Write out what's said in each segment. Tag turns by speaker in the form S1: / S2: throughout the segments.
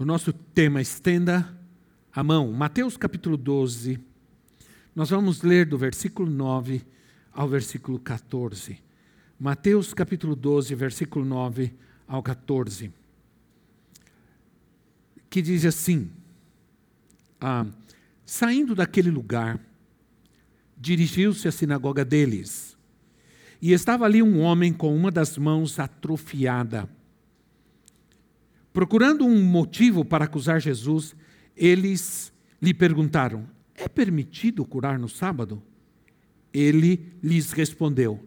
S1: O nosso tema estenda a mão. Mateus capítulo 12. Nós vamos ler do versículo 9 ao versículo 14. Mateus capítulo 12, versículo 9 ao 14. Que diz assim: ah, Saindo daquele lugar, dirigiu-se à sinagoga deles. E estava ali um homem com uma das mãos atrofiada Procurando um motivo para acusar Jesus, eles lhe perguntaram: É permitido curar no sábado? Ele lhes respondeu: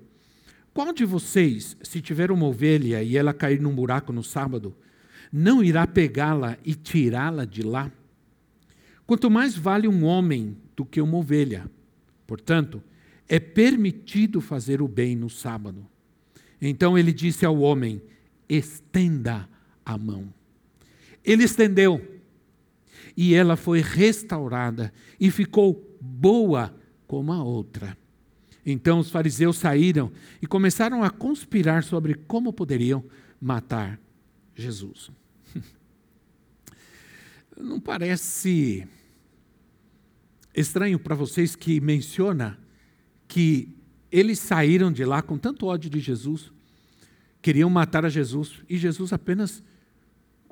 S1: Qual de vocês, se tiver uma ovelha e ela cair num buraco no sábado, não irá pegá-la e tirá-la de lá? Quanto mais vale um homem do que uma ovelha. Portanto, é permitido fazer o bem no sábado. Então ele disse ao homem: Estenda a mão. Ele estendeu e ela foi restaurada e ficou boa como a outra. Então os fariseus saíram e começaram a conspirar sobre como poderiam matar Jesus. Não parece estranho para vocês que menciona que eles saíram de lá com tanto ódio de Jesus, queriam matar a Jesus e Jesus apenas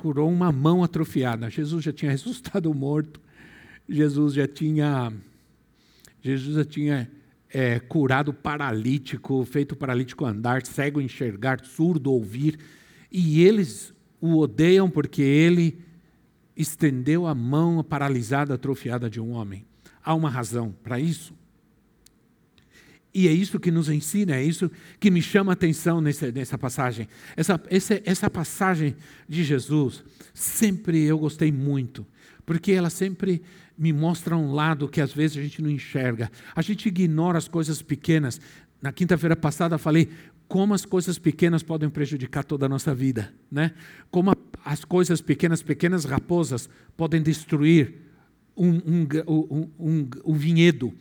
S1: curou uma mão atrofiada. Jesus já tinha ressuscitado o morto, Jesus já tinha, Jesus já tinha é, curado paralítico, feito paralítico andar, cego enxergar, surdo ouvir, e eles o odeiam porque ele estendeu a mão paralisada, atrofiada de um homem. Há uma razão para isso. E é isso que nos ensina, é isso que me chama a atenção nessa, nessa passagem. Essa, essa, essa passagem de Jesus, sempre eu gostei muito, porque ela sempre me mostra um lado que às vezes a gente não enxerga. A gente ignora as coisas pequenas. Na quinta-feira passada falei como as coisas pequenas podem prejudicar toda a nossa vida, né? Como a, as coisas pequenas, pequenas raposas, podem destruir um, um, um, um, vinhedo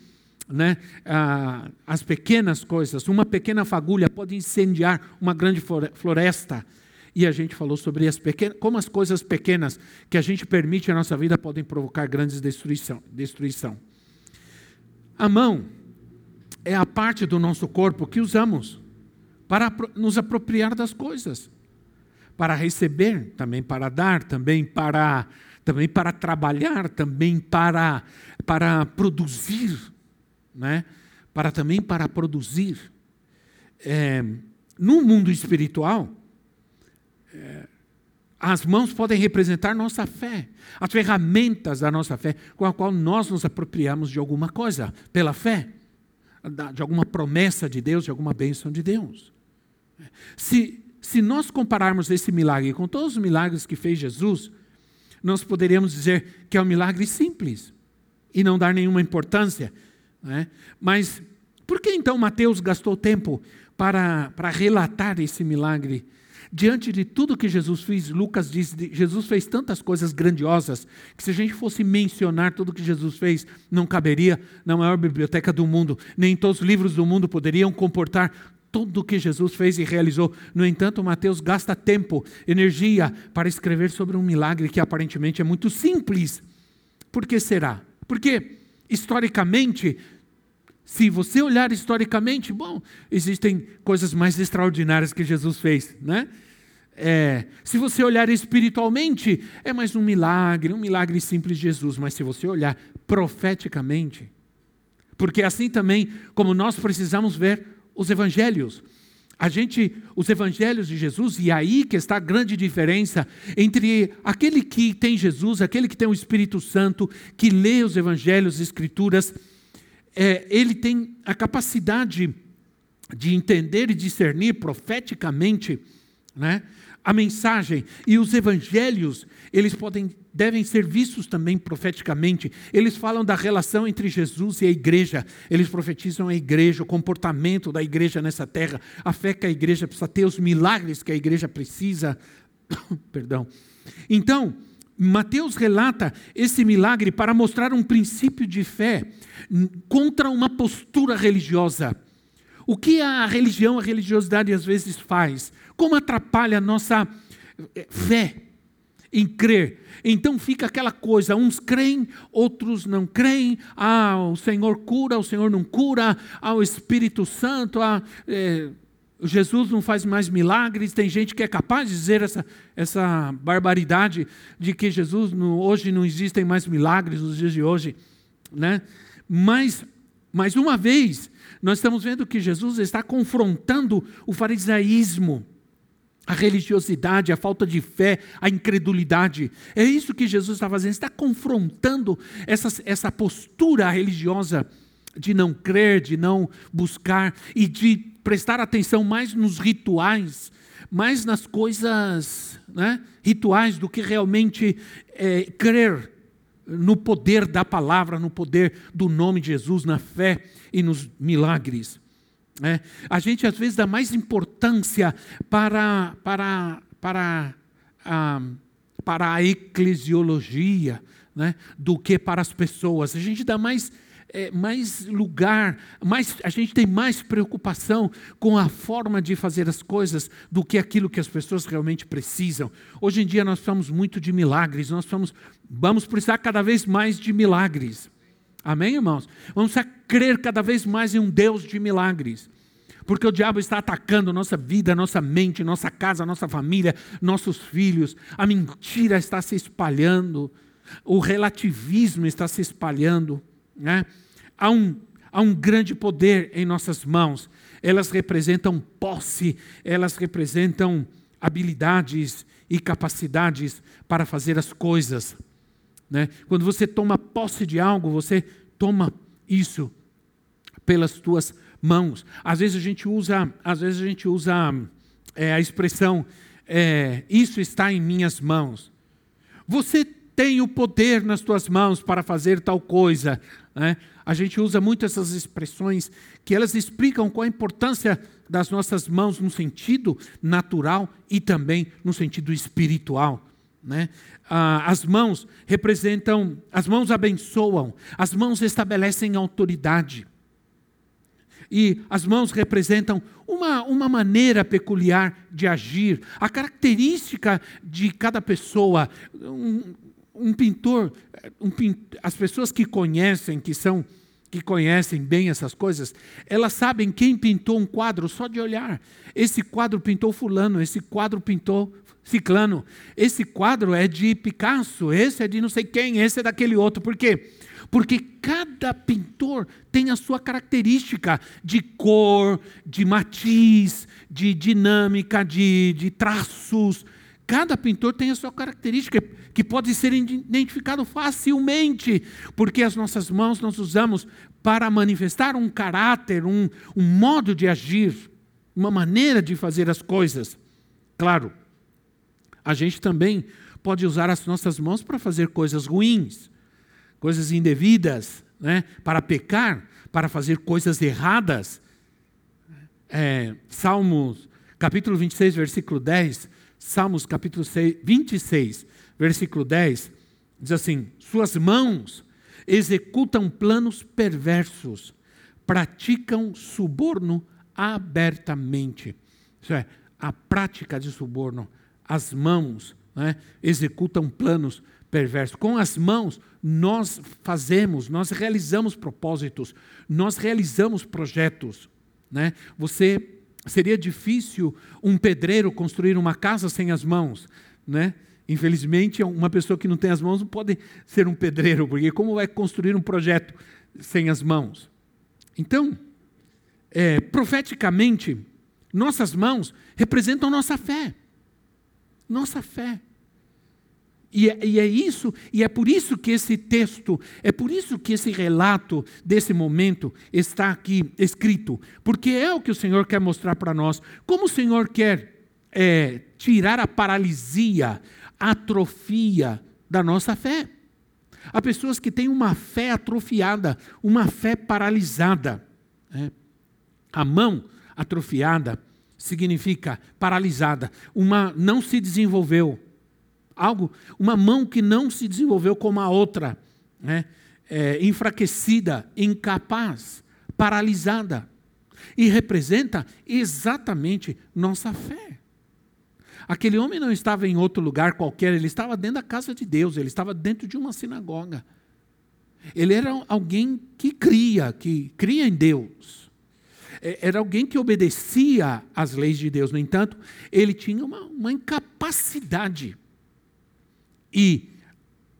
S1: né, ah, as pequenas coisas, uma pequena fagulha pode incendiar uma grande floresta. E a gente falou sobre as pequenas, como as coisas pequenas que a gente permite na nossa vida podem provocar grandes destruição, destruição. A mão é a parte do nosso corpo que usamos para nos apropriar das coisas, para receber, também para dar, também para também para trabalhar, também para para produzir né? para também para produzir. É, no mundo espiritual, é, as mãos podem representar nossa fé, as ferramentas da nossa fé, com a qual nós nos apropriamos de alguma coisa, pela fé, de alguma promessa de Deus, de alguma bênção de Deus. Se, se nós compararmos esse milagre com todos os milagres que fez Jesus, nós poderíamos dizer que é um milagre simples e não dar nenhuma importância né? Mas por que então Mateus gastou tempo para, para relatar esse milagre? Diante de tudo que Jesus fez, Lucas diz: Jesus fez tantas coisas grandiosas que se a gente fosse mencionar tudo que Jesus fez, não caberia na maior biblioteca do mundo, nem todos os livros do mundo poderiam comportar tudo o que Jesus fez e realizou. No entanto, Mateus gasta tempo, energia para escrever sobre um milagre que aparentemente é muito simples. Por que será? Porque historicamente, se você olhar historicamente, bom, existem coisas mais extraordinárias que Jesus fez, né? É, se você olhar espiritualmente, é mais um milagre, um milagre simples de Jesus, mas se você olhar profeticamente, porque assim também como nós precisamos ver os evangelhos. A gente, os evangelhos de Jesus, e aí que está a grande diferença entre aquele que tem Jesus, aquele que tem o Espírito Santo, que lê os evangelhos, as escrituras, é, ele tem a capacidade de entender e discernir profeticamente né, a mensagem e os evangelhos, eles podem devem ser vistos também profeticamente. Eles falam da relação entre Jesus e a igreja. Eles profetizam a igreja, o comportamento da igreja nessa terra, a fé que a igreja precisa ter, os milagres que a igreja precisa. Perdão. Então, Mateus relata esse milagre para mostrar um princípio de fé contra uma postura religiosa. O que a religião, a religiosidade às vezes faz? Como atrapalha a nossa eh, fé em crer? Então fica aquela coisa: uns creem, outros não creem. Ah, o Senhor cura, o Senhor não cura. Ah, o Espírito Santo, ah, é, Jesus não faz mais milagres. Tem gente que é capaz de dizer essa, essa barbaridade de que Jesus no, hoje não existem mais milagres nos dias de hoje, né? Mas, mais uma vez, nós estamos vendo que Jesus está confrontando o farisaísmo a religiosidade, a falta de fé, a incredulidade. É isso que Jesus está fazendo, está confrontando essa, essa postura religiosa de não crer, de não buscar e de prestar atenção mais nos rituais, mais nas coisas né, rituais do que realmente é, crer no poder da palavra, no poder do nome de Jesus, na fé e nos milagres. É, a gente às vezes dá mais importância para, para, para, a, para a eclesiologia né, do que para as pessoas. A gente dá mais, é, mais lugar, mais, a gente tem mais preocupação com a forma de fazer as coisas do que aquilo que as pessoas realmente precisam. Hoje em dia nós precisamos muito de milagres, nós precisamos, vamos precisar cada vez mais de milagres. Amém, irmãos? Vamos crer cada vez mais em um Deus de milagres. Porque o diabo está atacando nossa vida, nossa mente, nossa casa, nossa família, nossos filhos. A mentira está se espalhando. O relativismo está se espalhando. Né? Há, um, há um grande poder em nossas mãos. Elas representam posse, elas representam habilidades e capacidades para fazer as coisas. Né? Quando você toma posse de algo, você toma isso pelas tuas mãos. Às vezes a gente usa, às vezes a gente usa é, a expressão é, isso está em minhas mãos. Você tem o poder nas tuas mãos para fazer tal coisa. Né? A gente usa muito essas expressões que elas explicam qual a importância das nossas mãos no sentido natural e também no sentido espiritual. Né? Ah, as mãos representam, as mãos abençoam, as mãos estabelecem autoridade. E as mãos representam uma, uma maneira peculiar de agir, a característica de cada pessoa. Um, um pintor, um, as pessoas que conhecem, que são que conhecem bem essas coisas, elas sabem quem pintou um quadro só de olhar. Esse quadro pintou fulano, esse quadro pintou ciclano. Esse quadro é de Picasso, esse é de não sei quem, esse é daquele outro. Por quê? Porque cada pintor tem a sua característica de cor, de matiz, de dinâmica, de, de traços. Cada pintor tem a sua característica que pode ser identificado facilmente, porque as nossas mãos nós usamos para manifestar um caráter, um, um modo de agir, uma maneira de fazer as coisas. Claro, a gente também pode usar as nossas mãos para fazer coisas ruins coisas indevidas, né? para pecar, para fazer coisas erradas. É, Salmos, capítulo 26, versículo 10, Salmos, capítulo 6, 26, versículo 10, diz assim: Suas mãos executam planos perversos, praticam suborno abertamente. Isso é, a prática de suborno, as mãos né, executam planos perverso. Com as mãos, nós fazemos, nós realizamos propósitos, nós realizamos projetos. Né? Você seria difícil um pedreiro construir uma casa sem as mãos, né? Infelizmente, uma pessoa que não tem as mãos não pode ser um pedreiro, porque como vai construir um projeto sem as mãos? Então, é, profeticamente, nossas mãos representam nossa fé. Nossa fé. E é, e é, isso, e é por isso que esse texto, é por isso que esse relato desse momento está aqui escrito, porque é o que o Senhor quer mostrar para nós. Como o Senhor quer é, tirar a paralisia, a atrofia da nossa fé. Há pessoas que têm uma fé atrofiada, uma fé paralisada. Né? A mão atrofiada significa paralisada, uma não se desenvolveu. Algo, uma mão que não se desenvolveu como a outra, né? É, enfraquecida, incapaz, paralisada. E representa exatamente nossa fé. Aquele homem não estava em outro lugar qualquer, ele estava dentro da casa de Deus, ele estava dentro de uma sinagoga. Ele era alguém que cria, que cria em Deus. É, era alguém que obedecia às leis de Deus. No entanto, ele tinha uma, uma incapacidade. E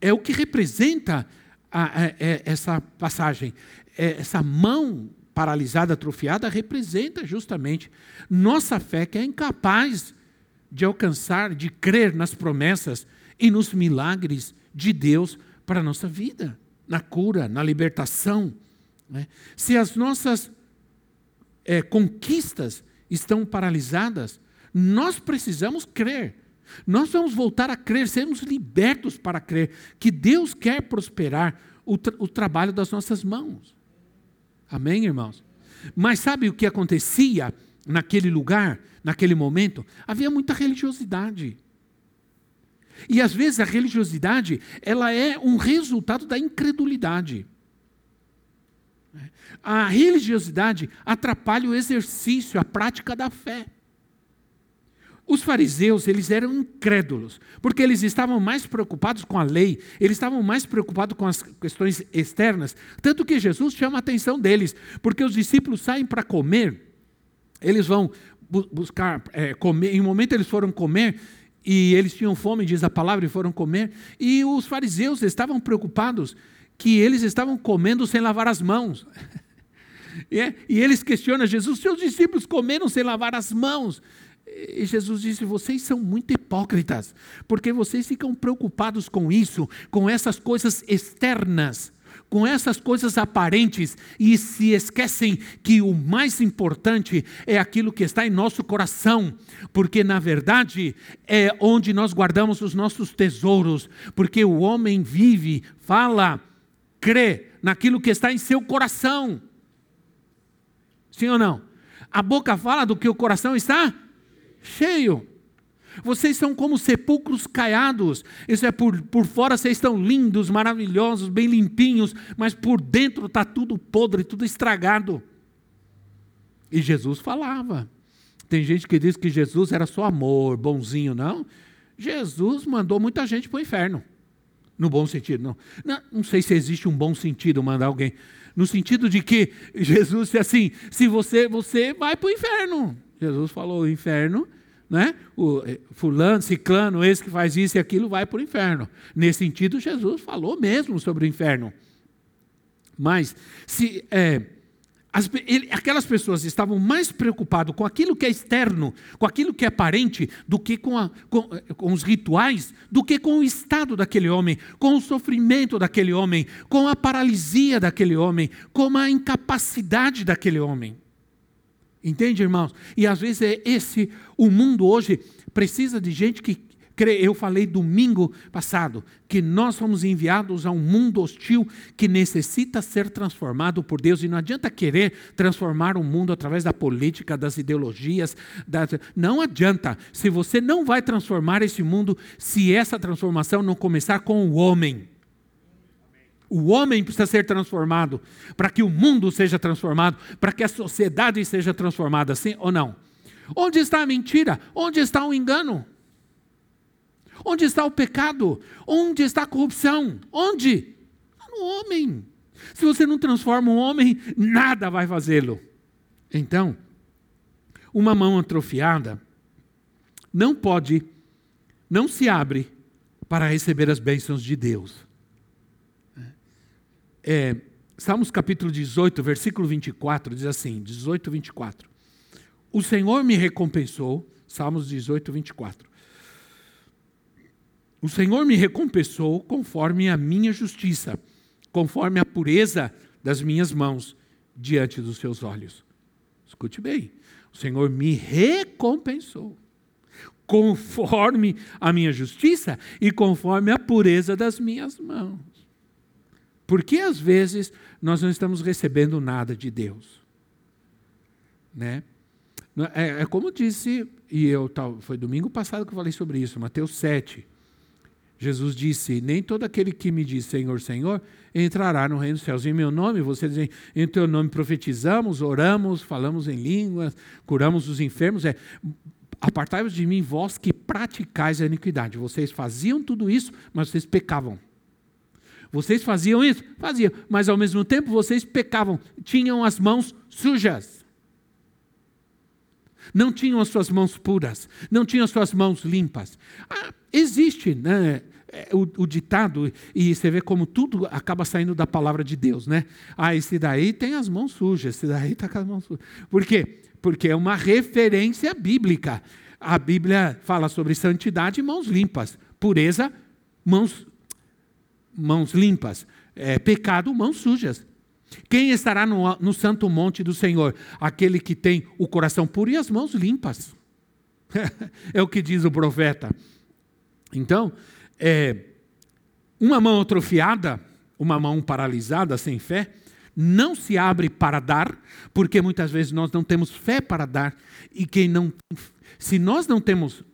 S1: é o que representa a, a, a, é, essa passagem. É, essa mão paralisada, atrofiada, representa justamente nossa fé que é incapaz de alcançar, de crer nas promessas e nos milagres de Deus para a nossa vida, na cura, na libertação. Né? Se as nossas é, conquistas estão paralisadas, nós precisamos crer. Nós vamos voltar a crer, sermos libertos para crer que Deus quer prosperar o, tra o trabalho das nossas mãos. Amém, irmãos? Mas sabe o que acontecia naquele lugar? naquele momento, havia muita religiosidade. E às vezes a religiosidade, ela é um resultado da incredulidade. A religiosidade atrapalha o exercício, a prática da fé. Os fariseus, eles eram incrédulos, porque eles estavam mais preocupados com a lei, eles estavam mais preocupados com as questões externas, tanto que Jesus chama a atenção deles, porque os discípulos saem para comer, eles vão buscar é, comer. Em um momento eles foram comer e eles tinham fome, diz a palavra, e foram comer. E os fariseus estavam preocupados que eles estavam comendo sem lavar as mãos. É, e eles questionam Jesus: seus discípulos comeram sem lavar as mãos. E Jesus disse: vocês são muito hipócritas, porque vocês ficam preocupados com isso, com essas coisas externas com essas coisas aparentes e se esquecem que o mais importante é aquilo que está em nosso coração, porque na verdade é onde nós guardamos os nossos tesouros, porque o homem vive, fala, crê naquilo que está em seu coração. Sim ou não? A boca fala do que o coração está cheio. Vocês são como sepulcros caiados. Isso é por, por fora vocês estão lindos, maravilhosos, bem limpinhos, mas por dentro está tudo podre, tudo estragado. E Jesus falava. Tem gente que diz que Jesus era só amor, bonzinho, não. Jesus mandou muita gente para o inferno. No bom sentido, não. não. Não sei se existe um bom sentido mandar alguém. No sentido de que Jesus disse assim: se você, você vai para o inferno. Jesus falou: o inferno né? O eh, fulano, ciclano, esse que faz isso e aquilo vai para o inferno. Nesse sentido, Jesus falou mesmo sobre o inferno. Mas se é, as, ele, aquelas pessoas estavam mais preocupadas com aquilo que é externo, com aquilo que é aparente, do que com, a, com, eh, com os rituais, do que com o estado daquele homem, com o sofrimento daquele homem, com a paralisia daquele homem, com a incapacidade daquele homem. Entende, irmãos? E às vezes é esse, o mundo hoje precisa de gente que crê. Eu falei domingo passado que nós fomos enviados a um mundo hostil que necessita ser transformado por Deus. E não adianta querer transformar o mundo através da política, das ideologias. Das... Não adianta. Se você não vai transformar esse mundo, se essa transformação não começar com o homem. O homem precisa ser transformado para que o mundo seja transformado, para que a sociedade seja transformada, sim ou não? Onde está a mentira? Onde está o engano? Onde está o pecado? Onde está a corrupção? Onde? No homem. Se você não transforma um homem, nada vai fazê-lo. Então, uma mão atrofiada não pode, não se abre para receber as bênçãos de Deus é, Salmos capítulo 18, versículo 24, diz assim: 18, 24. O Senhor me recompensou, Salmos 18, 24. O Senhor me recompensou conforme a minha justiça, conforme a pureza das minhas mãos diante dos seus olhos. Escute bem, o Senhor me recompensou. conforme a minha justiça e conforme a pureza das minhas mãos. Porque às vezes nós não estamos recebendo nada de Deus. Né? É, é como disse, e eu foi domingo passado que eu falei sobre isso, Mateus 7. Jesus disse: Nem todo aquele que me diz Senhor, Senhor, entrará no reino dos céus. Em meu nome, você diz, em teu nome profetizamos, oramos, falamos em línguas, curamos os enfermos. É, Apartai-vos de mim, vós que praticais a iniquidade. Vocês faziam tudo isso, mas vocês pecavam. Vocês faziam isso? Faziam, mas ao mesmo tempo vocês pecavam, tinham as mãos sujas. Não tinham as suas mãos puras, não tinham as suas mãos limpas. Ah, existe né, é, o, o, ditado, e você vê como tudo acaba saindo da palavra de Deus, né? Ah, esse daí tem as mãos sujas, esse daí está com as mãos sujas. Por quê? Porque é uma referência bíblica. A Bíblia fala sobre santidade e mãos limpas, pureza, mãos mãos limpas, é, pecado, mãos sujas. Quem estará no, no santo monte do Senhor? Aquele que tem o coração puro e as mãos limpas. é o que diz o profeta. Então, é, uma mão atrofiada, uma mão paralisada, sem fé, não se abre para dar, porque muitas vezes nós não temos fé para dar, e quem não se nós não temos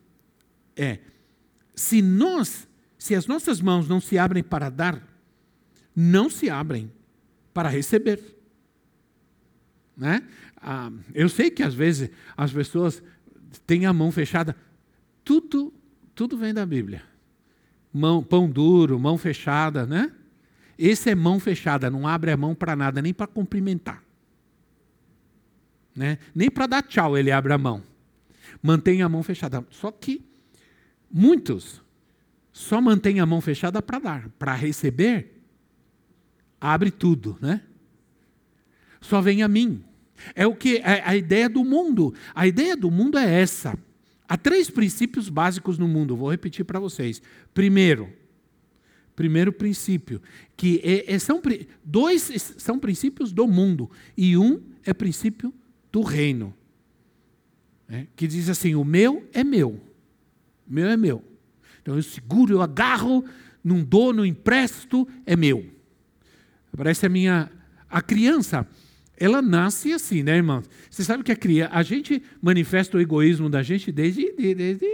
S1: é, se nós se as nossas mãos não se abrem para dar, não se abrem para receber. Né? Ah, eu sei que às vezes as pessoas têm a mão fechada. Tudo, tudo vem da Bíblia. Mão, pão duro, mão fechada, né? Esse é mão fechada, não abre a mão para nada, nem para cumprimentar. Né? Nem para dar tchau ele abre a mão. Mantém a mão fechada. Só que muitos só mantém a mão fechada para dar. Para receber, abre tudo, né? Só vem a mim. É o que é a ideia do mundo. A ideia do mundo é essa. Há três princípios básicos no mundo. Vou repetir para vocês. Primeiro, primeiro princípio, que é, é, são dois são princípios do mundo e um é princípio do reino, é, que diz assim: o meu é meu, o meu é meu. Então eu seguro, eu agarro, não dou, não empresto, é meu. Parece a minha. A criança, ela nasce assim, né, irmão? Você sabe que a criança. A gente manifesta o egoísmo da gente desde, desde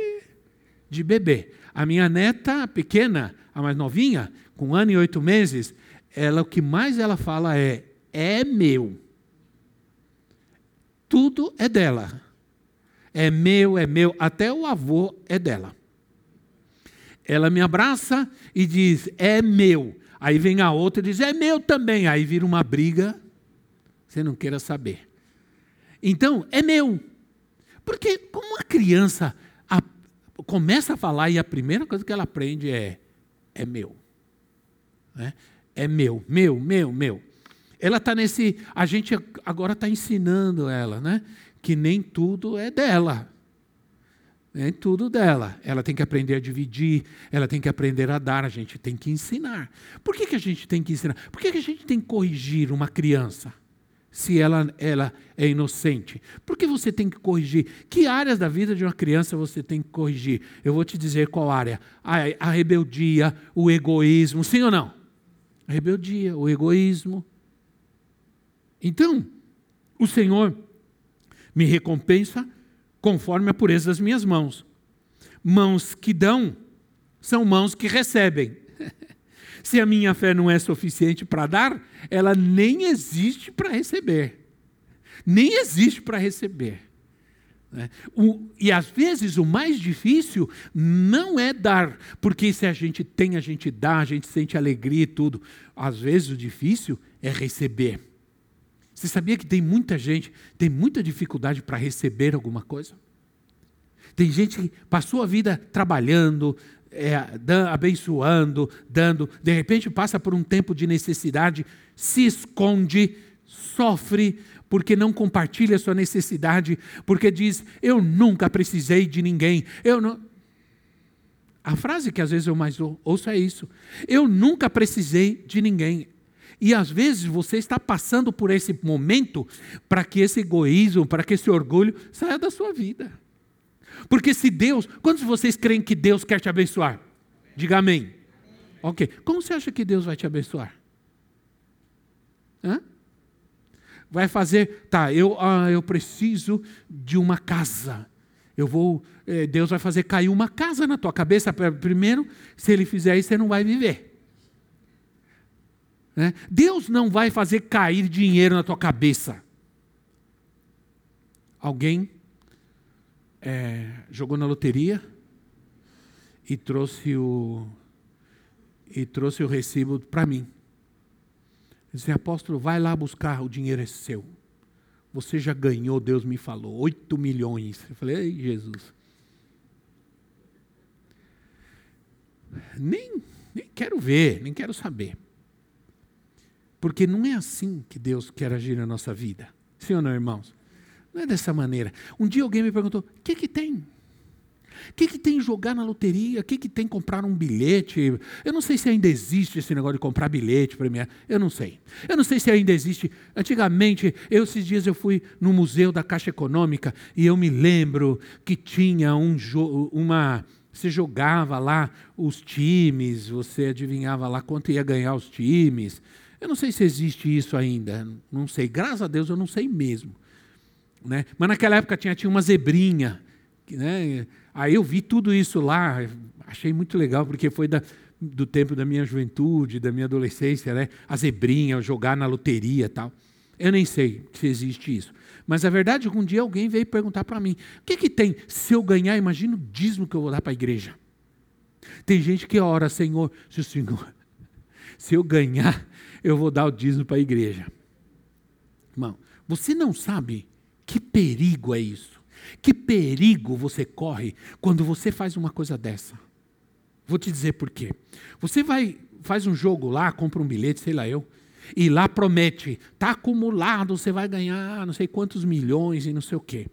S1: de bebê. A minha neta pequena, a mais novinha, com um ano e oito meses, ela o que mais ela fala é: é meu. Tudo é dela. É meu, é meu. Até o avô é dela. Ela me abraça e diz: É meu. Aí vem a outra e diz: É meu também. Aí vira uma briga, você não queira saber. Então, é meu. Porque, como a criança a, começa a falar e a primeira coisa que ela aprende é: É meu. Né? É meu, meu, meu, meu. Ela está nesse. A gente agora está ensinando ela, né? Que nem tudo é dela. É tudo dela. Ela tem que aprender a dividir, ela tem que aprender a dar, a gente tem que ensinar. Por que, que a gente tem que ensinar? Por que, que a gente tem que corrigir uma criança? Se ela, ela é inocente. Por que você tem que corrigir? Que áreas da vida de uma criança você tem que corrigir? Eu vou te dizer qual área. A, a rebeldia, o egoísmo, sim ou não? A rebeldia, o egoísmo. Então, o Senhor me recompensa conforme a pureza das minhas mãos. Mãos que dão são mãos que recebem. Se a minha fé não é suficiente para dar, ela nem existe para receber. Nem existe para receber. Né? E às vezes o mais difícil não é dar, porque se a gente tem, a gente dá, a gente sente alegria e tudo. Às vezes o difícil é receber. Você sabia que tem muita gente, tem muita dificuldade para receber alguma coisa? Tem gente que passou a vida trabalhando, é, abençoando, dando, de repente passa por um tempo de necessidade, se esconde, sofre, porque não compartilha sua necessidade, porque diz: Eu nunca precisei de ninguém. Eu não. A frase que às vezes eu mais ouço é isso: Eu nunca precisei de ninguém. E às vezes você está passando por esse momento para que esse egoísmo, para que esse orgulho saia da sua vida. Porque se Deus, quantos de vocês creem que Deus quer te abençoar? Diga amém. Ok. Como você acha que Deus vai te abençoar? Hã? Vai fazer, tá, eu, ah, eu preciso de uma casa. Eu vou, eh, Deus vai fazer cair uma casa na tua cabeça. Primeiro, se Ele fizer isso, você não vai viver. Né? Deus não vai fazer cair dinheiro na tua cabeça. Alguém é, jogou na loteria e trouxe o e trouxe o recibo para mim. Disse, apóstolo, vai lá buscar, o dinheiro é seu. Você já ganhou, Deus me falou, 8 milhões. Eu falei, ei, Jesus. Nem, nem quero ver, nem quero saber. Porque não é assim que Deus quer agir na nossa vida. Sim ou não, irmãos? Não é dessa maneira. Um dia alguém me perguntou: o que, que tem? O que, que tem jogar na loteria? O que, que tem comprar um bilhete? Eu não sei se ainda existe esse negócio de comprar bilhete premiar. Eu não sei. Eu não sei se ainda existe. Antigamente, eu, esses dias eu fui no Museu da Caixa Econômica e eu me lembro que tinha um uma. Você jogava lá os times, você adivinhava lá quanto ia ganhar os times. Eu não sei se existe isso ainda, não sei. Graças a Deus eu não sei mesmo. Né? Mas naquela época tinha, tinha uma zebrinha. Né? Aí eu vi tudo isso lá, achei muito legal, porque foi da, do tempo da minha juventude, da minha adolescência, né? a zebrinha, jogar na loteria tal. Eu nem sei se existe isso. Mas a verdade é que um dia alguém veio perguntar para mim: o que, que tem? Se eu ganhar, imagina o dízimo que eu vou dar para a igreja. Tem gente que ora, Senhor, se o Senhor, se eu ganhar, eu vou dar o dízimo para a igreja. Irmão, você não sabe que perigo é isso? Que perigo você corre quando você faz uma coisa dessa? Vou te dizer por quê. Você vai, faz um jogo lá, compra um bilhete, sei lá eu, e lá promete, tá acumulado, você vai ganhar não sei quantos milhões e não sei o quê.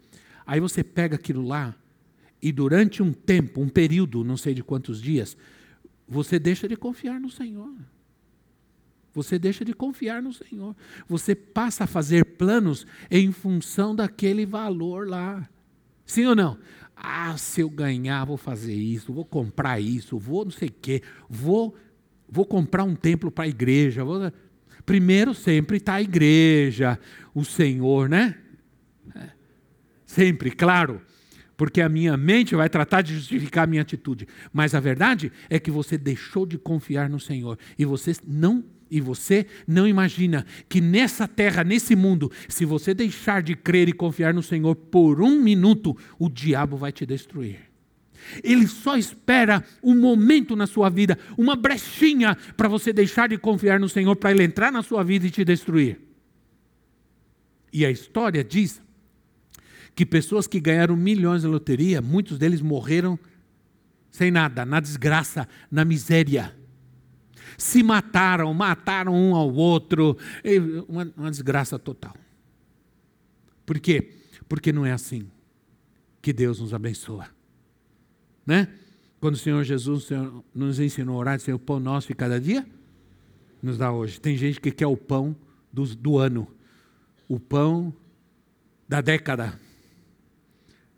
S1: Aí você pega aquilo lá e durante um tempo, um período, não sei de quantos dias, você deixa de confiar no Senhor. Você deixa de confiar no Senhor. Você passa a fazer planos em função daquele valor lá. Sim ou não? Ah, se eu ganhar, vou fazer isso, vou comprar isso, vou não sei o quê, vou, vou comprar um templo para a igreja. Vou... Primeiro sempre está a igreja, o Senhor, né? É. Sempre, claro porque a minha mente vai tratar de justificar a minha atitude. Mas a verdade é que você deixou de confiar no Senhor e você não e você não imagina que nessa terra, nesse mundo, se você deixar de crer e confiar no Senhor por um minuto, o diabo vai te destruir. Ele só espera um momento na sua vida, uma brechinha para você deixar de confiar no Senhor, para ele entrar na sua vida e te destruir. E a história diz que pessoas que ganharam milhões na loteria, muitos deles morreram sem nada, na desgraça, na miséria se mataram, mataram um ao outro, uma, uma desgraça total. Por quê? Porque não é assim que Deus nos abençoa. Né? Quando o Senhor Jesus nos ensinou a orar, dizer o pão nosso de cada dia, nos dá hoje. Tem gente que quer o pão do, do ano, o pão da década.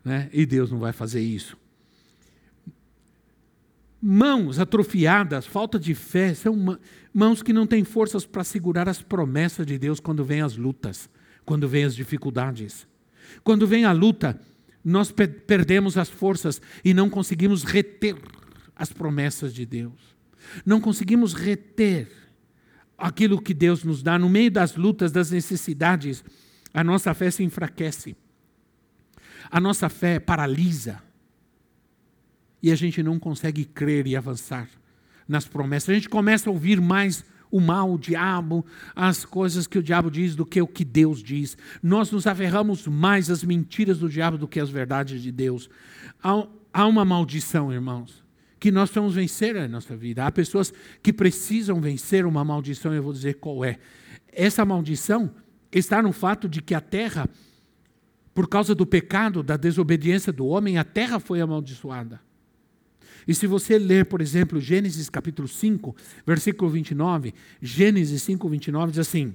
S1: Né? E Deus não vai fazer isso mãos atrofiadas, falta de fé, são mãos que não têm forças para segurar as promessas de Deus quando vêm as lutas, quando vêm as dificuldades. Quando vem a luta, nós perdemos as forças e não conseguimos reter as promessas de Deus. Não conseguimos reter aquilo que Deus nos dá. No meio das lutas, das necessidades, a nossa fé se enfraquece. A nossa fé paralisa e a gente não consegue crer e avançar nas promessas. A gente começa a ouvir mais o mal, o diabo, as coisas que o diabo diz do que o que Deus diz. Nós nos aferramos mais às mentiras do diabo do que às verdades de Deus. Há, há uma maldição, irmãos, que nós vamos vencer na nossa vida. Há pessoas que precisam vencer uma maldição, eu vou dizer qual é. Essa maldição está no fato de que a terra, por causa do pecado, da desobediência do homem, a terra foi amaldiçoada. E se você ler, por exemplo, Gênesis capítulo 5, versículo 29, Gênesis 5, 29 diz assim: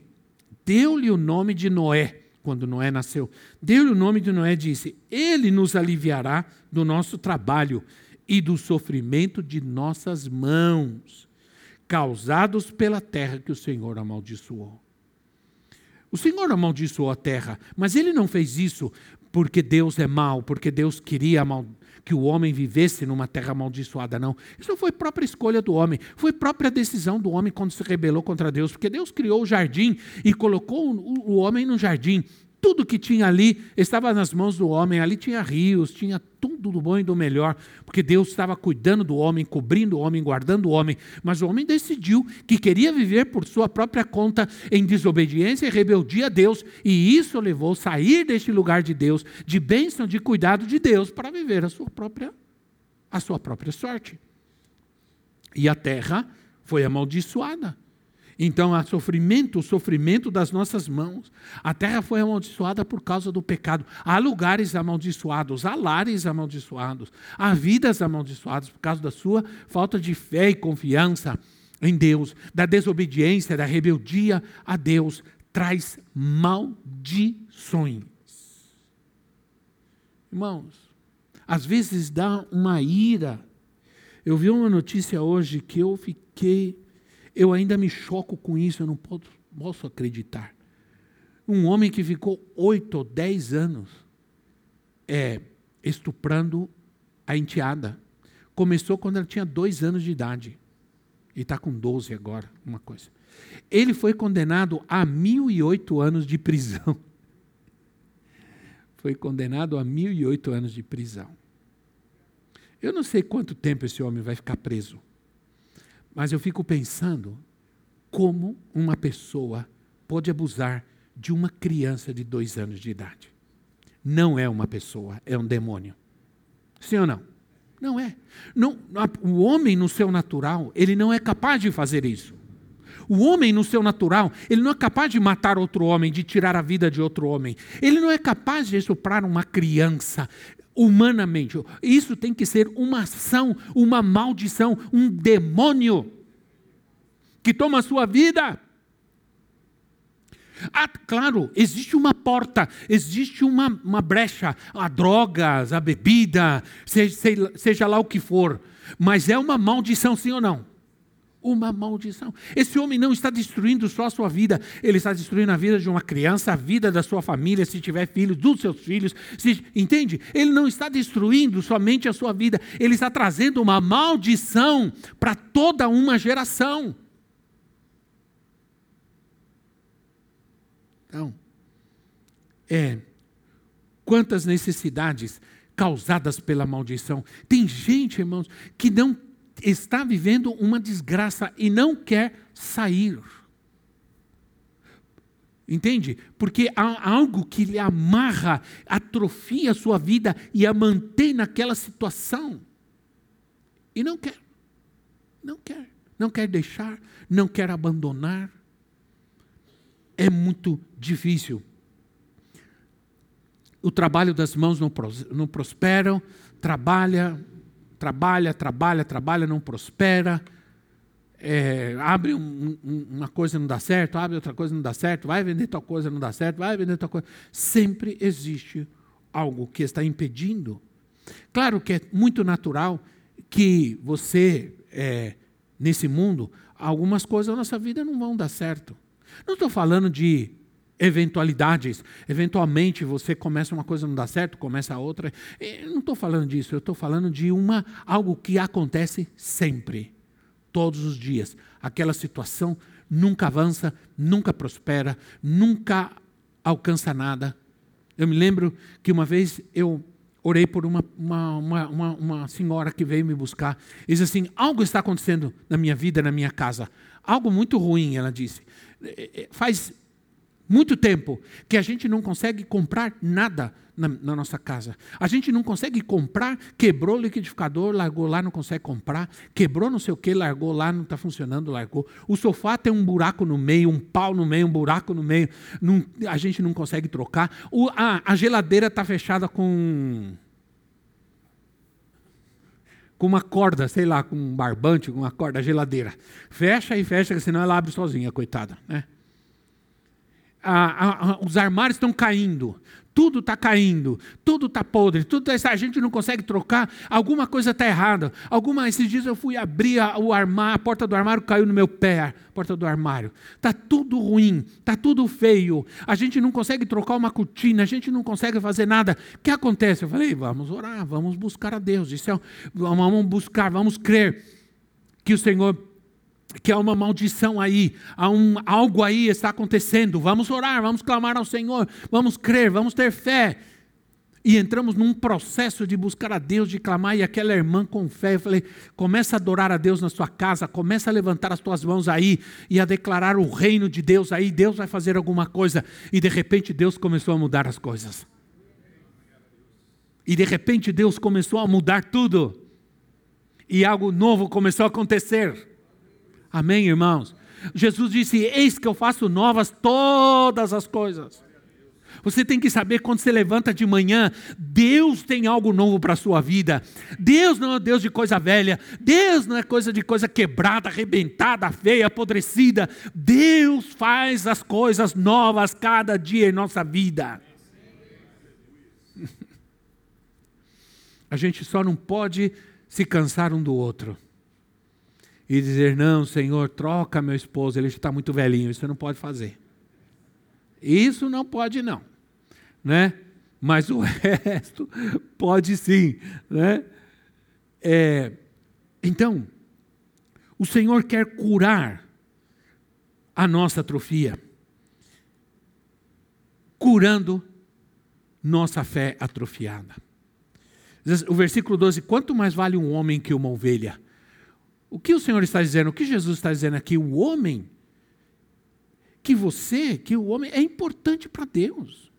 S1: Deu-lhe o nome de Noé, quando Noé nasceu. Deu-lhe o nome de Noé disse: Ele nos aliviará do nosso trabalho e do sofrimento de nossas mãos, causados pela terra que o Senhor amaldiçoou. O Senhor amaldiçoou a terra, mas ele não fez isso porque Deus é mau, porque Deus queria que o homem vivesse numa terra amaldiçoada, não. Isso não foi própria escolha do homem, foi própria decisão do homem quando se rebelou contra Deus, porque Deus criou o jardim e colocou o homem no jardim tudo que tinha ali estava nas mãos do homem. Ali tinha rios, tinha tudo do bom e do melhor, porque Deus estava cuidando do homem, cobrindo o homem, guardando o homem. Mas o homem decidiu que queria viver por sua própria conta, em desobediência e rebeldia a Deus, e isso levou a sair deste lugar de Deus, de bênção, de cuidado de Deus, para viver a sua própria, a sua própria sorte. E a terra foi amaldiçoada. Então há sofrimento, o sofrimento das nossas mãos. A terra foi amaldiçoada por causa do pecado. Há lugares amaldiçoados, há lares amaldiçoados, há vidas amaldiçoadas por causa da sua falta de fé e confiança em Deus, da desobediência, da rebeldia a Deus, traz maldições. Irmãos, às vezes dá uma ira. Eu vi uma notícia hoje que eu fiquei eu ainda me choco com isso, eu não posso, acreditar. Um homem que ficou oito ou dez anos é, estuprando a enteada. Começou quando ela tinha dois anos de idade. E está com doze agora, uma coisa. Ele foi condenado a mil e oito anos de prisão. Foi condenado a mil e oito anos de prisão. Eu não sei quanto tempo esse homem vai ficar preso. Mas eu fico pensando como uma pessoa pode abusar de uma criança de dois anos de idade. Não é uma pessoa, é um demônio. Sim ou não? Não é. Não, o homem no seu natural, ele não é capaz de fazer isso. O homem no seu natural, ele não é capaz de matar outro homem, de tirar a vida de outro homem. Ele não é capaz de estuprar uma criança humanamente. Isso tem que ser uma ação, uma maldição, um demônio que toma a sua vida. Ah, claro, existe uma porta, existe uma, uma brecha, a drogas, a bebida, seja, seja lá o que for, mas é uma maldição, sim ou não? Uma maldição. Esse homem não está destruindo só a sua vida, ele está destruindo a vida de uma criança, a vida da sua família, se tiver filhos, dos seus filhos. Se, entende? Ele não está destruindo somente a sua vida, ele está trazendo uma maldição para toda uma geração. Então, é. Quantas necessidades causadas pela maldição. Tem gente, irmãos, que não está vivendo uma desgraça e não quer sair. Entende? Porque há algo que lhe amarra, atrofia a sua vida e a mantém naquela situação. E não quer. Não quer. Não quer deixar, não quer abandonar. É muito difícil. O trabalho das mãos não, prosperam, trabalha, trabalha, trabalha, trabalha, não prospera, é, abre um, um, uma coisa não dá certo, abre outra coisa não dá certo, vai vender tal coisa não dá certo, vai vender tal coisa. Sempre existe algo que está impedindo. Claro que é muito natural que você, é, nesse mundo, algumas coisas da nossa vida não vão dar certo. Não estou falando de eventualidades. Eventualmente você começa uma coisa não dá certo, começa a outra. Eu não estou falando disso, eu estou falando de uma algo que acontece sempre, todos os dias. Aquela situação nunca avança, nunca prospera, nunca alcança nada. Eu me lembro que uma vez eu orei por uma, uma, uma, uma, senhora que veio me buscar. E disse assim: algo está acontecendo na minha vida, na minha casa. Algo muito ruim, ela disse. É, é, faz muito tempo que a gente não consegue comprar nada na, na, nossa casa. A gente não consegue comprar, quebrou o liquidificador, largou lá, não consegue comprar, quebrou não sei o que, largou lá, não está funcionando, largou. O sofá tem um buraco no meio, um pau no meio, um buraco no meio, não, a gente não consegue trocar. O, a, a geladeira está fechada com com uma corda, sei lá, com um barbante, com uma corda, a geladeira. Fecha e fecha, senão ela abre sozinha, coitada. Né? A, a, os armários estão caindo, tudo está caindo, tudo está podre, tudo tá, a gente não consegue trocar, alguma coisa está errada. Alguma, esses dias eu fui abrir a, o armário, a porta do armário caiu no meu pé, a porta do armário. Está tudo ruim, está tudo feio. A gente não consegue trocar uma cortina, a gente não consegue fazer nada. O que acontece? Eu falei, vamos orar, vamos buscar a Deus. Isso é, vamos buscar, vamos crer que o Senhor que há uma maldição aí, há um, algo aí está acontecendo. Vamos orar, vamos clamar ao Senhor, vamos crer, vamos ter fé. E entramos num processo de buscar a Deus, de clamar, e aquela irmã com fé, eu falei: começa a adorar a Deus na sua casa, começa a levantar as tuas mãos aí e a declarar o reino de Deus aí, Deus vai fazer alguma coisa. E de repente Deus começou a mudar as coisas. E de repente Deus começou a mudar tudo. E algo novo começou a acontecer. Amém, irmãos? Jesus disse: Eis que eu faço novas todas as coisas. Você tem que saber quando você levanta de manhã, Deus tem algo novo para a sua vida. Deus não é Deus de coisa velha. Deus não é coisa de coisa quebrada, arrebentada, feia, apodrecida. Deus faz as coisas novas cada dia em nossa vida. A gente só não pode se cansar um do outro e dizer: Não, Senhor, troca meu esposo, ele está muito velhinho, isso não pode fazer. Isso não pode, não. Né? Mas o resto pode sim. Né? É, então, o Senhor quer curar a nossa atrofia, curando nossa fé atrofiada. O versículo 12: Quanto mais vale um homem que uma ovelha? O que o Senhor está dizendo? O que Jesus está dizendo aqui? O homem, que você, que o homem é importante para Deus,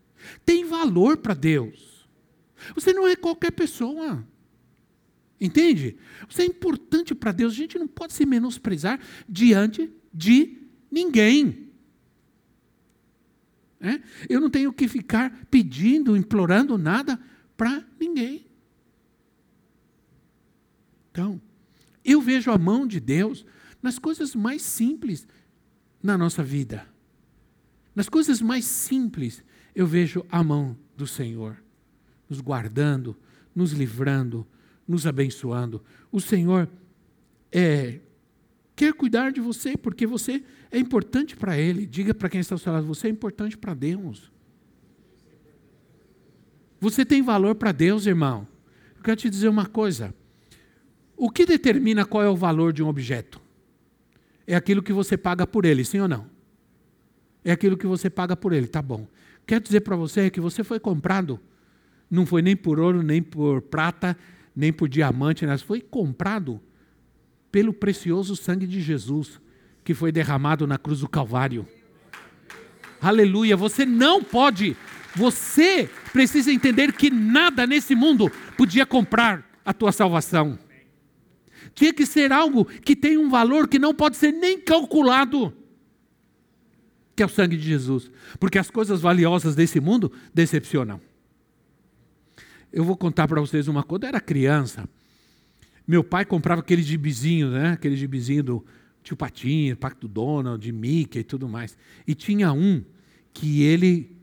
S1: tem valor para Deus. Você não é qualquer pessoa. Entende? Você é importante para Deus. A gente não pode se menosprezar diante de ninguém. É? Eu não tenho que ficar pedindo, implorando nada para ninguém. Então, eu vejo a mão de Deus nas coisas mais simples na nossa vida. Nas coisas mais simples, eu vejo a mão do Senhor, nos guardando, nos livrando, nos abençoando. O Senhor é, quer cuidar de você, porque você é importante para Ele. Diga para quem está ao seu lado: você é importante para Deus. Você tem valor para Deus, irmão. Eu quero te dizer uma coisa. O que determina qual é o valor de um objeto? É aquilo que você paga por ele, sim ou não? É aquilo que você paga por ele, tá bom. Quero dizer para você que você foi comprado, não foi nem por ouro, nem por prata, nem por diamante, mas foi comprado pelo precioso sangue de Jesus, que foi derramado na cruz do Calvário. Aleluia, você não pode, você precisa entender que nada nesse mundo podia comprar a tua salvação. Tinha que ser algo que tem um valor que não pode ser nem calculado, que é o sangue de Jesus. Porque as coisas valiosas desse mundo decepcionam. Eu vou contar para vocês uma coisa. Eu era criança, meu pai comprava aquele gibizinho, né? Aquele gibizinho do tio Patinho, Pacto Donald, de Mickey e tudo mais. E tinha um que ele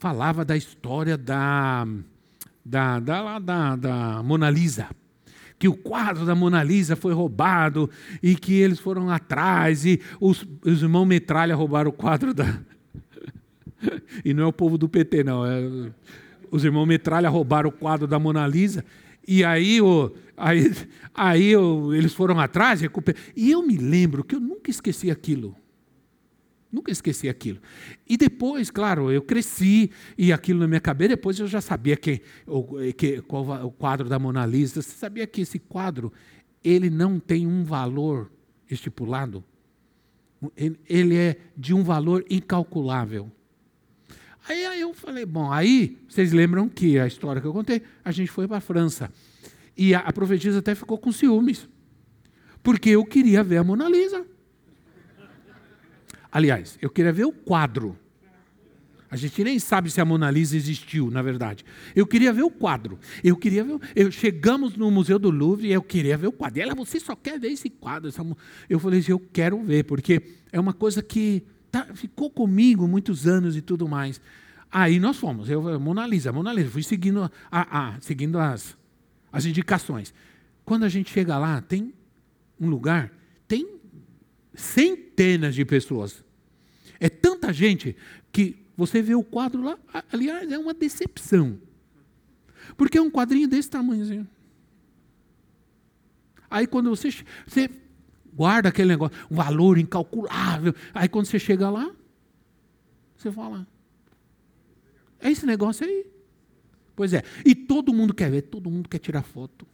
S1: falava da história da, da, da, da, da Mona Lisa que o quadro da Mona Lisa foi roubado e que eles foram atrás e os, os irmãos Metralha roubaram o quadro da. e não é o povo do PT, não. É... Os irmãos Metralha roubaram o quadro da Mona Lisa e aí, o, aí, aí o, eles foram atrás. E eu me lembro que eu nunca esqueci aquilo. Nunca esqueci aquilo. E depois, claro, eu cresci e aquilo na minha cabeça, depois eu já sabia que, o, que qual, o quadro da Mona Lisa. Você sabia que esse quadro ele não tem um valor estipulado? Ele é de um valor incalculável. Aí, aí eu falei, bom, aí vocês lembram que a história que eu contei, a gente foi para a França. E a, a profetisa até ficou com ciúmes. Porque eu queria ver a Mona Lisa. Aliás, eu queria ver o quadro. A gente nem sabe se a Mona Lisa existiu, na verdade. Eu queria ver o quadro. Eu queria ver. Eu, chegamos no Museu do Louvre e eu queria ver o quadro. E ela, você só quer ver esse quadro? Essa... Eu falei assim, eu quero ver, porque é uma coisa que tá, ficou comigo muitos anos e tudo mais. Aí nós fomos, eu, Mona Lisa, Mona Lisa, fui seguindo, a, a, seguindo as, as indicações. Quando a gente chega lá, tem um lugar, tem centenas de pessoas. É tanta gente que você vê o quadro lá, aliás, é uma decepção. Porque é um quadrinho desse tamanhozinho. Aí quando você, você guarda aquele negócio, um valor incalculável, aí quando você chega lá, você fala, é esse negócio aí. Pois é. E todo mundo quer ver, todo mundo quer tirar foto.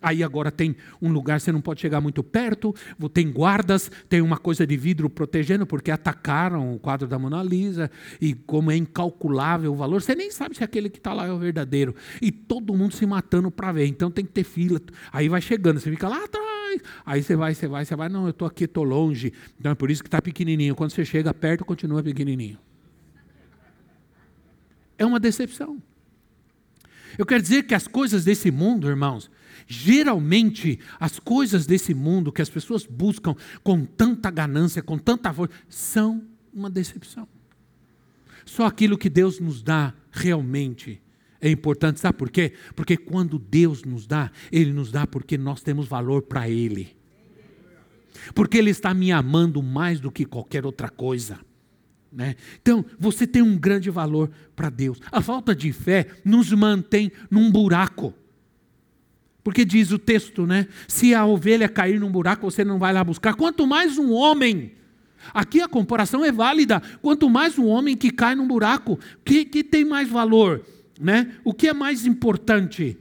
S1: Aí agora tem um lugar, você não pode chegar muito perto, tem guardas, tem uma coisa de vidro protegendo, porque atacaram o quadro da Mona Lisa, e como é incalculável o valor, você nem sabe se aquele que está lá é o verdadeiro. E todo mundo se matando para ver, então tem que ter fila. Aí vai chegando, você fica lá atrás, aí você vai, você vai, você vai, não, eu estou aqui, estou longe. Então é por isso que está pequenininho. Quando você chega perto, continua pequenininho. É uma decepção. Eu quero dizer que as coisas desse mundo, irmãos, geralmente as coisas desse mundo que as pessoas buscam com tanta ganância, com tanta força, são uma decepção. Só aquilo que Deus nos dá realmente é importante, sabe por quê? Porque quando Deus nos dá, Ele nos dá porque nós temos valor para Ele. Porque Ele está me amando mais do que qualquer outra coisa. Né? Então, você tem um grande valor para Deus. A falta de fé nos mantém num buraco. Porque diz o texto, né? Se a ovelha cair num buraco, você não vai lá buscar. Quanto mais um homem. Aqui a comparação é válida. Quanto mais um homem que cai num buraco, que, que tem mais valor? Né? O que é mais importante?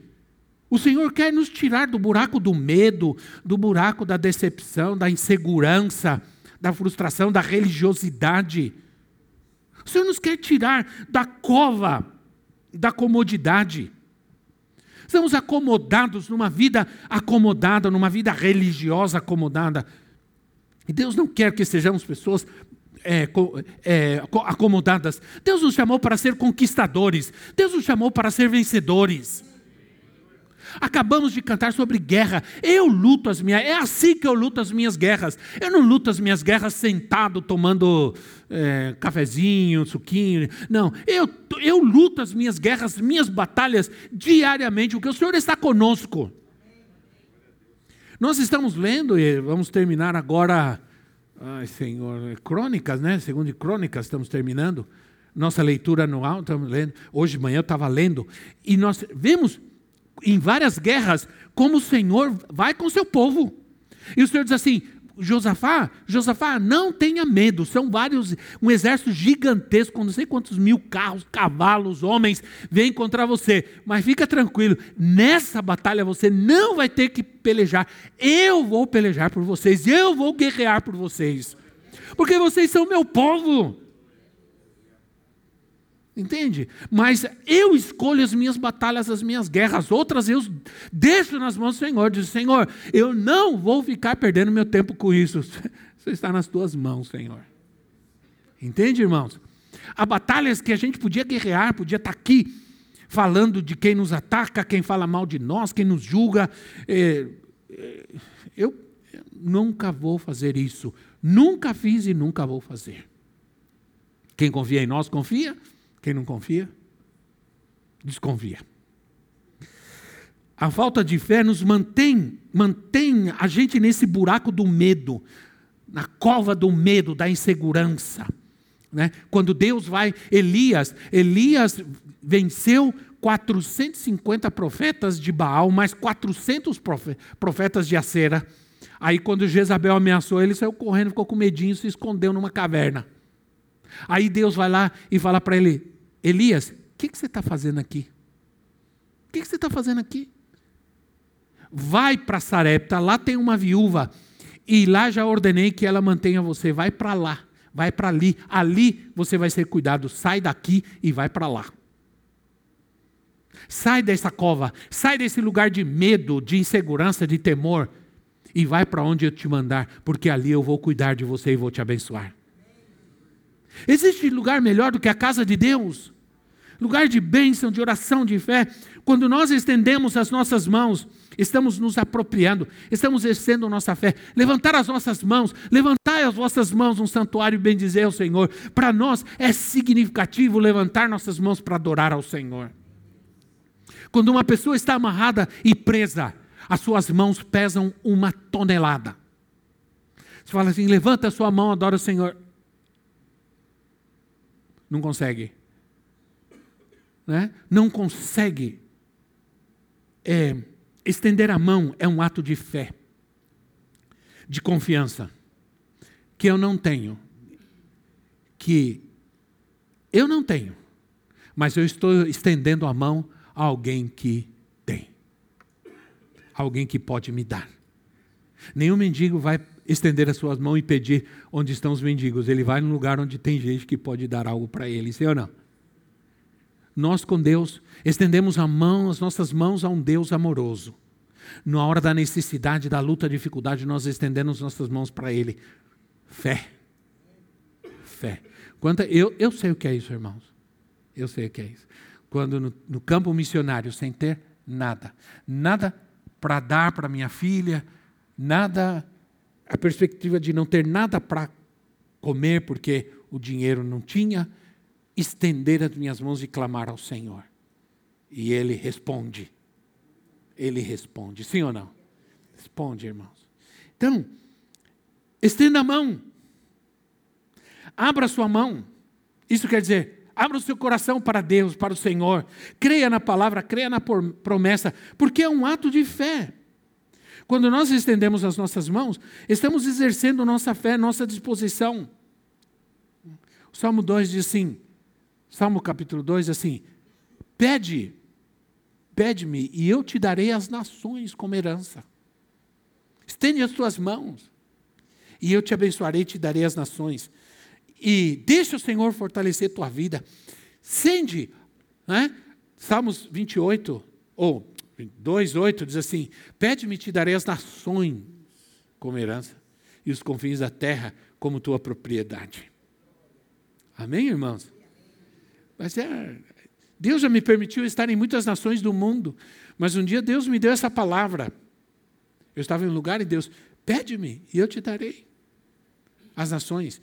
S1: O Senhor quer nos tirar do buraco do medo, do buraco da decepção, da insegurança, da frustração, da religiosidade. O Senhor nos quer tirar da cova da comodidade. Estamos acomodados numa vida acomodada, numa vida religiosa acomodada. E Deus não quer que sejamos pessoas é, é, acomodadas. Deus nos chamou para ser conquistadores. Deus nos chamou para ser vencedores. Acabamos de cantar sobre guerra. Eu luto as minhas. É assim que eu luto as minhas guerras. Eu não luto as minhas guerras sentado tomando é, cafezinho, suquinho. Não. Eu, eu luto as minhas guerras, minhas batalhas diariamente, porque o Senhor está conosco. Nós estamos lendo e vamos terminar agora. Ai, Senhor, Crônicas, né? Segundo Crônicas, estamos terminando. Nossa leitura anual, estamos lendo. Hoje de manhã eu estava lendo. E nós vemos em várias guerras, como o Senhor vai com o seu povo. E o Senhor diz assim: Josafá, Josafá, não tenha medo, são vários, um exército gigantesco, não sei quantos mil carros, cavalos, homens, vem contra você, mas fica tranquilo, nessa batalha você não vai ter que pelejar, eu vou pelejar por vocês, eu vou guerrear por vocês, porque vocês são meu povo. Entende? Mas eu escolho as minhas batalhas, as minhas guerras, outras eu deixo nas mãos do Senhor. Diz: Senhor, eu não vou ficar perdendo meu tempo com isso. Isso está nas tuas mãos, Senhor. Entende, irmãos? Há batalhas que a gente podia guerrear, podia estar aqui falando de quem nos ataca, quem fala mal de nós, quem nos julga. É, é, eu nunca vou fazer isso. Nunca fiz e nunca vou fazer. Quem confia em nós, confia. Quem não confia, desconfia. A falta de fé nos mantém, mantém a gente nesse buraco do medo, na cova do medo, da insegurança. Né? Quando Deus vai, Elias, Elias venceu 450 profetas de Baal, mais 400 profetas de Acera. Aí quando Jezabel ameaçou, ele saiu correndo, ficou com medinho, se escondeu numa caverna. Aí Deus vai lá e fala para ele: Elias, o que, que, você está fazendo aqui? O que, que, você está fazendo aqui? Vai para Sarepta, lá tem uma viúva, e lá já ordenei que ela mantenha você. Vai para lá, vai para ali, ali você vai ser cuidado. Sai daqui e vai para lá. Sai dessa cova, sai desse lugar de medo, de insegurança, de temor, e vai para onde eu te mandar, porque ali eu vou cuidar de você e vou te abençoar. Existe lugar melhor do que a casa de Deus? Lugar de bênção, de oração, de fé. Quando nós estendemos as nossas mãos, estamos nos apropriando, estamos exercendo nossa fé. Levantar as nossas mãos, levantar as vossas mãos no santuário e bendizer ao Senhor. Para nós é significativo levantar nossas mãos para adorar ao Senhor. Quando uma pessoa está amarrada e presa, as suas mãos pesam uma tonelada. Você fala assim: levanta a sua mão, adora o Senhor. Não consegue. Né? Não consegue. É, estender a mão é um ato de fé, de confiança, que eu não tenho. Que eu não tenho, mas eu estou estendendo a mão a alguém que tem, alguém que pode me dar. Nenhum mendigo vai estender as suas mãos e pedir onde estão os mendigos. Ele vai no lugar onde tem gente que pode dar algo para ele, sim ou não? Nós com Deus estendemos a mão, as nossas mãos a um Deus amoroso. Na hora da necessidade, da luta, da dificuldade, nós estendemos nossas mãos para Ele. Fé. Fé. Quanto, eu, eu sei o que é isso, irmãos. Eu sei o que é isso. Quando no, no campo missionário, sem ter nada, nada para dar para minha filha, nada a perspectiva de não ter nada para comer porque o dinheiro não tinha, estender as minhas mãos e clamar ao Senhor. E Ele responde. Ele responde. Sim ou não? Responde, irmãos. Então, estenda a mão. Abra sua mão. Isso quer dizer, abra o seu coração para Deus, para o Senhor. Creia na palavra, creia na promessa, porque é um ato de fé. Quando nós estendemos as nossas mãos, estamos exercendo nossa fé, nossa disposição. O Salmo 2 diz assim, Salmo capítulo 2 diz assim: Pede, pede-me e eu te darei as nações como herança. Estende as tuas mãos e eu te abençoarei e te darei as nações. E deixa o Senhor fortalecer tua vida. Sende, né? Salmos 28, ou 2,8 diz assim: Pede-me, te darei as nações como herança, e os confins da terra como tua propriedade. Amém, irmãos? Mas é, Deus já me permitiu estar em muitas nações do mundo, mas um dia Deus me deu essa palavra. Eu estava em um lugar e Deus, pede-me e eu te darei as nações.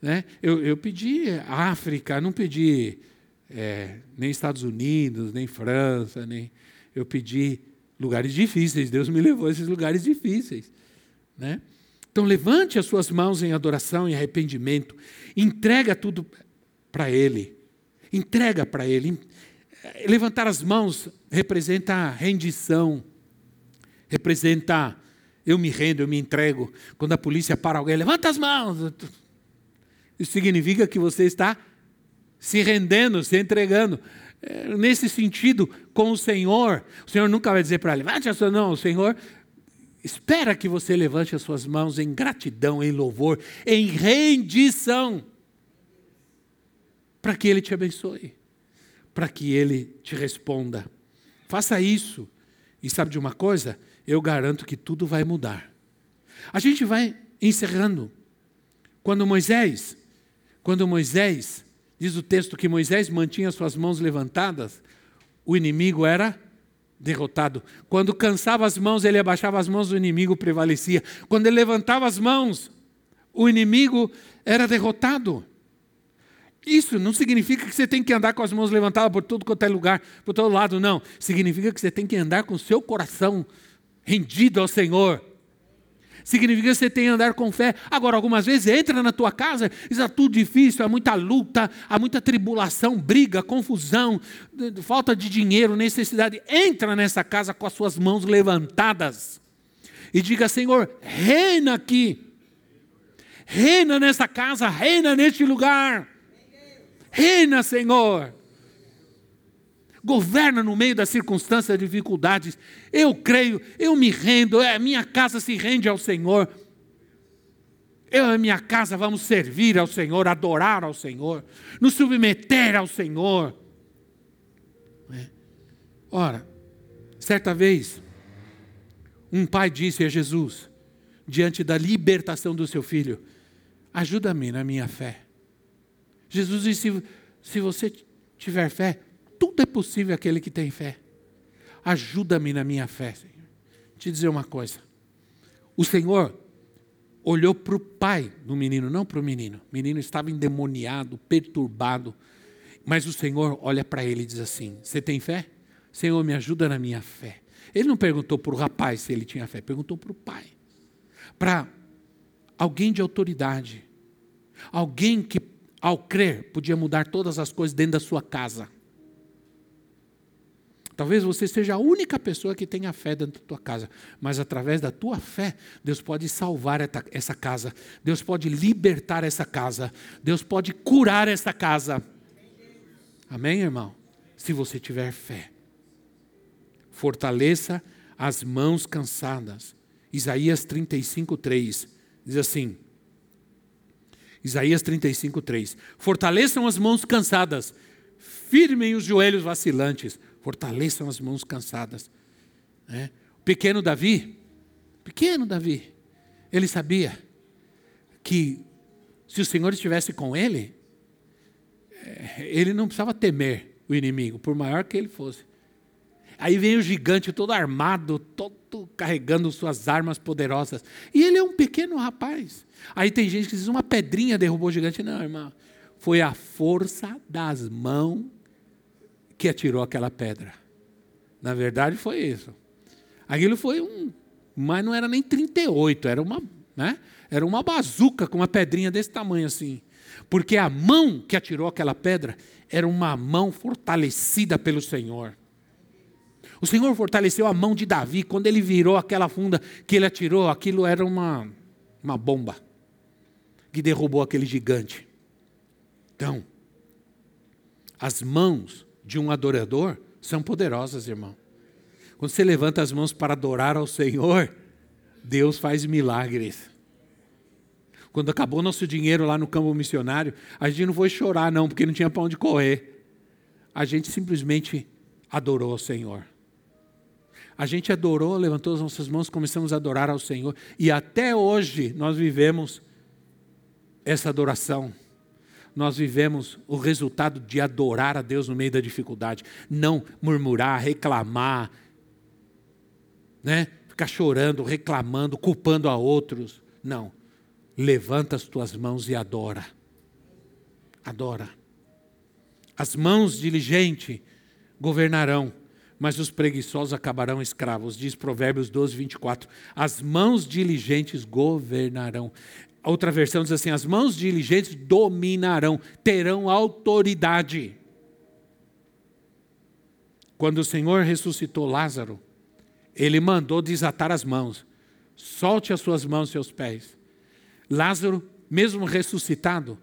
S1: Né? Eu, eu pedi África, não pedi é, nem Estados Unidos, nem França, nem eu pedi lugares difíceis, Deus me levou a esses lugares difíceis. Né? Então, levante as suas mãos em adoração e arrependimento, entrega tudo para Ele, entrega para Ele. Levantar as mãos representa rendição, representa eu me rendo, eu me entrego. Quando a polícia para alguém, levanta as mãos. Isso significa que você está se rendendo, se entregando. É, nesse sentido, com o Senhor, o Senhor nunca vai dizer para ele, levante a sua mão, o Senhor espera que você levante as suas mãos em gratidão, em louvor, em rendição, para que Ele te abençoe, para que Ele te responda. Faça isso, e sabe de uma coisa? Eu garanto que tudo vai mudar. A gente vai encerrando. Quando Moisés, quando Moisés Diz o texto que Moisés mantinha suas mãos levantadas, o inimigo era derrotado. Quando cansava as mãos, ele abaixava as mãos, o inimigo prevalecia. Quando ele levantava as mãos, o inimigo era derrotado. Isso não significa que você tem que andar com as mãos levantadas por todo quanto é lugar, por todo lado, não. Significa que você tem que andar com o seu coração rendido ao Senhor significa que você tem que andar com fé. Agora, algumas vezes entra na tua casa, está tudo difícil, há muita luta, há muita tribulação, briga, confusão, falta de dinheiro, necessidade. Entra nessa casa com as suas mãos levantadas e diga: Senhor, reina aqui, reina nessa casa, reina neste lugar, reina, Senhor governa no meio das circunstâncias, dificuldades. Eu creio, eu me rendo, a minha casa se rende ao Senhor. Eu e minha casa vamos servir ao Senhor, adorar ao Senhor, nos submeter ao Senhor. É. Ora, certa vez, um pai disse a Jesus, diante da libertação do seu filho: Ajuda-me na minha fé. Jesus disse: Se você tiver fé, tudo é possível aquele que tem fé. ajuda-me na minha fé, Senhor. Te dizer uma coisa. O Senhor olhou para o pai do menino, não para o menino. O menino estava endemoniado, perturbado. Mas o Senhor olha para ele e diz assim: Você tem fé? Senhor, me ajuda na minha fé. Ele não perguntou para o rapaz se ele tinha fé, perguntou para o pai. Para alguém de autoridade. Alguém que, ao crer, podia mudar todas as coisas dentro da sua casa. Talvez você seja a única pessoa que tenha fé dentro da tua casa, mas através da tua fé, Deus pode salvar essa casa, Deus pode libertar essa casa, Deus pode curar essa casa. Amém, irmão? Se você tiver fé. Fortaleça as mãos cansadas. Isaías 35, 3 diz assim: Isaías 35, 3: Fortaleçam as mãos cansadas, firmem os joelhos vacilantes, fortaleçam as mãos cansadas. É. O pequeno Davi, pequeno Davi, ele sabia que se o Senhor estivesse com ele, é, ele não precisava temer o inimigo, por maior que ele fosse. Aí vem o gigante todo armado, todo carregando suas armas poderosas. E ele é um pequeno rapaz. Aí tem gente que diz: uma pedrinha derrubou o gigante. Não, irmão. Foi a força das mãos que atirou aquela pedra. Na verdade, foi isso. Aquilo foi um. Mas não era nem 38, era uma, né? era uma bazuca com uma pedrinha desse tamanho assim. Porque a mão que atirou aquela pedra era uma mão fortalecida pelo Senhor. O Senhor fortaleceu a mão de Davi quando ele virou aquela funda que ele atirou, aquilo era uma, uma bomba que derrubou aquele gigante. Então, as mãos de um adorador são poderosas, irmão. Quando você levanta as mãos para adorar ao Senhor, Deus faz milagres. Quando acabou nosso dinheiro lá no campo missionário, a gente não foi chorar, não, porque não tinha para onde correr. A gente simplesmente adorou ao Senhor. A gente adorou, levantou as nossas mãos, começamos a adorar ao Senhor. E até hoje nós vivemos essa adoração nós vivemos o resultado de adorar a Deus no meio da dificuldade, não murmurar, reclamar, né? ficar chorando, reclamando, culpando a outros. Não. Levanta as tuas mãos e adora. Adora. As mãos diligentes governarão, mas os preguiçosos acabarão escravos. Diz Provérbios 12, 24. As mãos diligentes governarão outra versão diz assim: as mãos diligentes dominarão, terão autoridade. Quando o Senhor ressuscitou Lázaro, ele mandou desatar as mãos. Solte as suas mãos e seus pés. Lázaro, mesmo ressuscitado,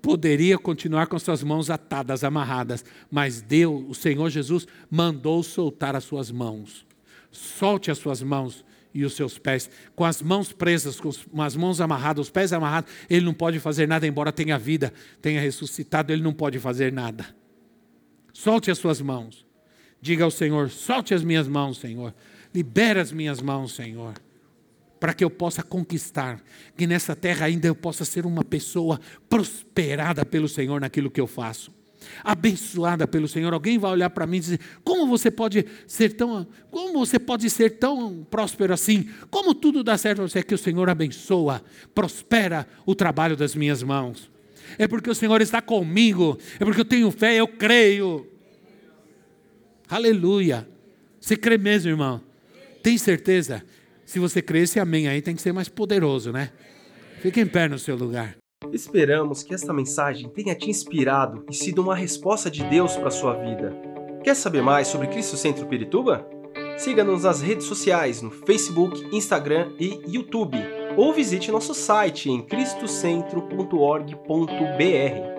S1: poderia continuar com suas mãos atadas, amarradas, mas Deus, o Senhor Jesus, mandou soltar as suas mãos. Solte as suas mãos e os seus pés, com as mãos presas, com as mãos amarradas, os pés amarrados, ele não pode fazer nada, embora tenha vida, tenha ressuscitado, ele não pode fazer nada. Solte as suas mãos. Diga ao Senhor: solte as minhas mãos, Senhor. Libera as minhas mãos, Senhor. Para que eu possa conquistar, que nessa terra ainda eu possa ser uma pessoa prosperada pelo Senhor naquilo que eu faço abençoada pelo Senhor. Alguém vai olhar para mim e dizer: "Como você pode ser tão, como você pode ser tão próspero assim? Como tudo dá certo você é que o Senhor abençoa, prospera o trabalho das minhas mãos. É porque o Senhor está comigo, é porque eu tenho fé, eu creio. Aleluia. Você crê mesmo, irmão? Tem certeza? Se você crê, esse amém aí tem que ser mais poderoso, né? Fique em pé no seu lugar.
S2: Esperamos que esta mensagem tenha te inspirado e sido uma resposta de Deus para a sua vida. Quer saber mais sobre Cristo Centro Pirituba? Siga-nos nas redes sociais no Facebook, Instagram e YouTube, ou visite nosso site em cristocentro.org.br.